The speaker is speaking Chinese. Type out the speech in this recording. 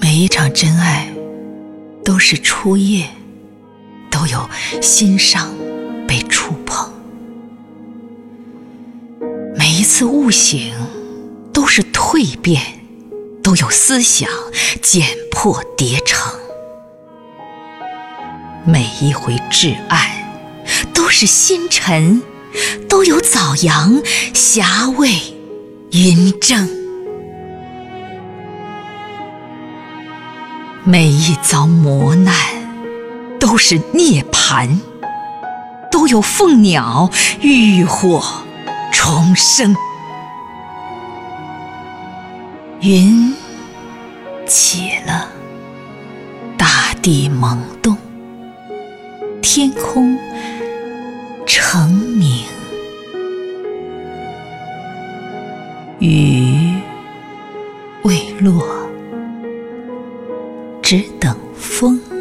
每一场真爱都是初夜，都有心伤被触碰；每一次悟醒都是蜕变，都有思想剪破叠成；每一回至暗都是星辰，都有早阳霞蔚云蒸。每一遭磨难，都是涅槃，都有凤鸟浴火重生。云起了，大地萌动，天空澄明，雨未落。只等风。